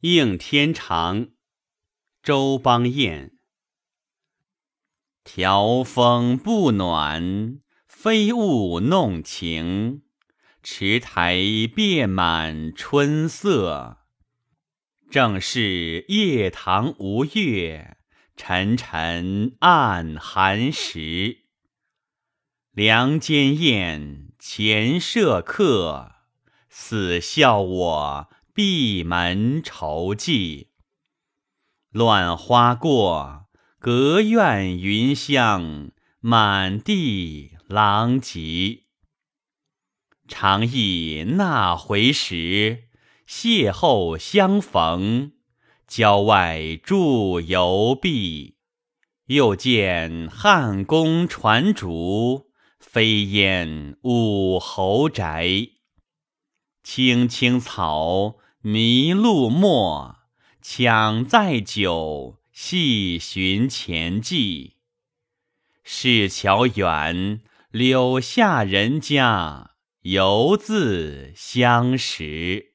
应天长，周邦彦。调风不暖，飞雾弄晴。池台遍满春色，正是夜堂无月，沉沉暗寒时。梁间燕，前舍客，死笑我。闭门愁寂，乱花过，隔院云香，满地狼藉。常忆那回时，邂逅相逢，郊外驻游壁。又见汉宫传烛，飞烟五侯宅。青青草。迷路陌，抢载酒，细寻前迹。市桥远，柳下人家，犹自相识。